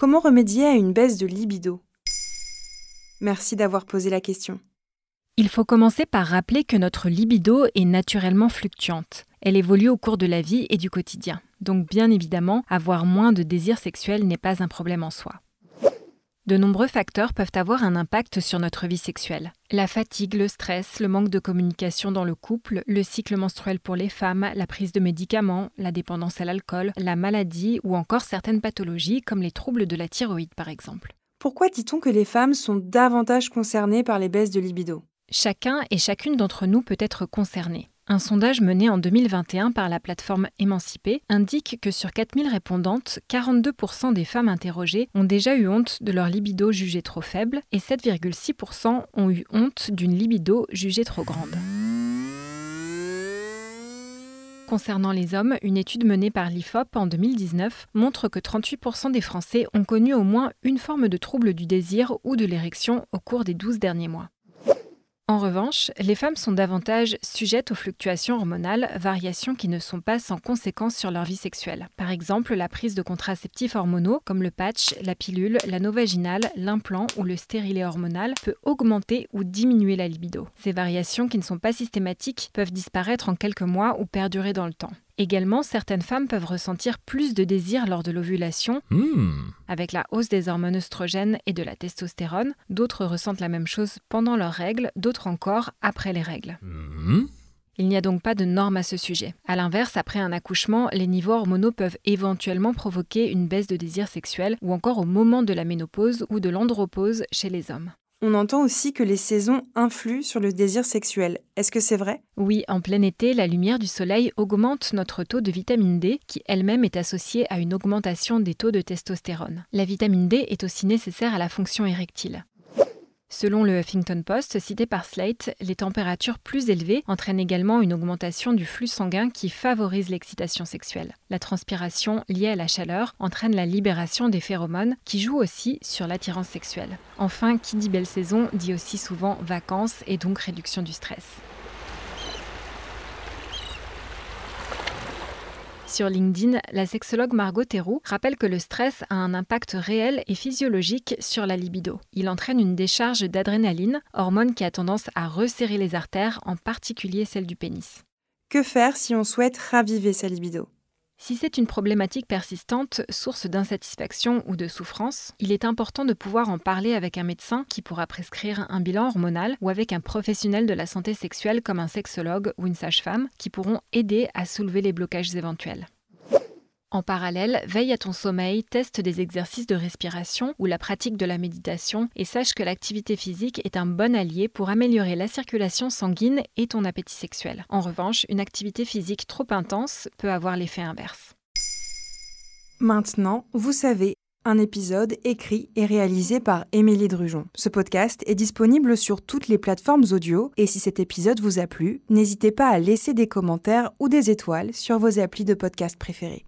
Comment remédier à une baisse de libido? Merci d'avoir posé la question. Il faut commencer par rappeler que notre libido est naturellement fluctuante. Elle évolue au cours de la vie et du quotidien. Donc bien évidemment, avoir moins de désirs sexuels n'est pas un problème en soi. De nombreux facteurs peuvent avoir un impact sur notre vie sexuelle. La fatigue, le stress, le manque de communication dans le couple, le cycle menstruel pour les femmes, la prise de médicaments, la dépendance à l'alcool, la maladie ou encore certaines pathologies comme les troubles de la thyroïde par exemple. Pourquoi dit-on que les femmes sont davantage concernées par les baisses de libido? Chacun et chacune d'entre nous peut être concerné. Un sondage mené en 2021 par la plateforme Émancipée indique que sur 4000 répondantes, 42% des femmes interrogées ont déjà eu honte de leur libido jugée trop faible et 7,6% ont eu honte d'une libido jugée trop grande. Concernant les hommes, une étude menée par l'IFOP en 2019 montre que 38% des Français ont connu au moins une forme de trouble du désir ou de l'érection au cours des 12 derniers mois. En revanche, les femmes sont davantage sujettes aux fluctuations hormonales, variations qui ne sont pas sans conséquences sur leur vie sexuelle. Par exemple, la prise de contraceptifs hormonaux comme le patch, la pilule, l'anneau vaginal, l'implant ou le stérilet hormonal peut augmenter ou diminuer la libido. Ces variations qui ne sont pas systématiques peuvent disparaître en quelques mois ou perdurer dans le temps. Également, certaines femmes peuvent ressentir plus de désir lors de l'ovulation, Hmm. avec la hausse des hormones œstrogènes et de la testostérone. D'autres ressentent la même chose pendant leurs règles, d'autres encore après les règles. Hmm. Il n'y a donc pas de norme à ce sujet. A l'inverse, après un accouchement, les niveaux hormonaux peuvent éventuellement provoquer une baisse de désir sexuel ou encore au moment de la ménopause ou de l'andropause chez les hommes. On entend aussi que les saisons influent sur le désir sexuel. Est-ce que c'est vrai? Oui, en plein été, la lumière du soleil augmente notre taux de vitamine D, qui elle-même est associée à une augmentation des taux de testostérone. La vitamine D est aussi nécessaire à la fonction érectile. Selon le Huffington Post, cité par Slate, les températures plus élevées entraînent également une augmentation du flux sanguin qui favorise l'excitation sexuelle. La transpiration liée à la chaleur entraîne la libération des phéromones qui jouent aussi sur l'attirance sexuelle. Enfin, qui dit belle saison dit aussi souvent vacances et donc réduction du stress. Sur LinkedIn, la sexologue Margot Théroux rappelle que le stress a un impact réel et physiologique sur la libido. Il entraîne une décharge d'adrénaline, hormone qui a tendance à resserrer les artères, en particulier celles du pénis. Que faire si on souhaite raviver sa libido? Si c'est une problématique persistante, source d'insatisfaction ou de souffrance, il est important de pouvoir en parler avec un médecin qui pourra prescrire un bilan hormonal ou avec un professionnel de la santé sexuelle comme un sexologue ou une sage-femme qui pourront aider à soulever les blocages éventuels. En parallèle, veille à ton sommeil, teste des exercices de respiration ou la pratique de la méditation et sache que l'activité physique est un bon allié pour améliorer la circulation sanguine et ton appétit sexuel. En revanche, une activité physique trop intense peut avoir l'effet inverse. Maintenant, vous savez, un épisode écrit et réalisé par Émilie Drujon. Ce podcast est disponible sur toutes les plateformes audio et si cet épisode vous a plu, n'hésitez pas à laisser des commentaires ou des étoiles sur vos applis de podcast préférés.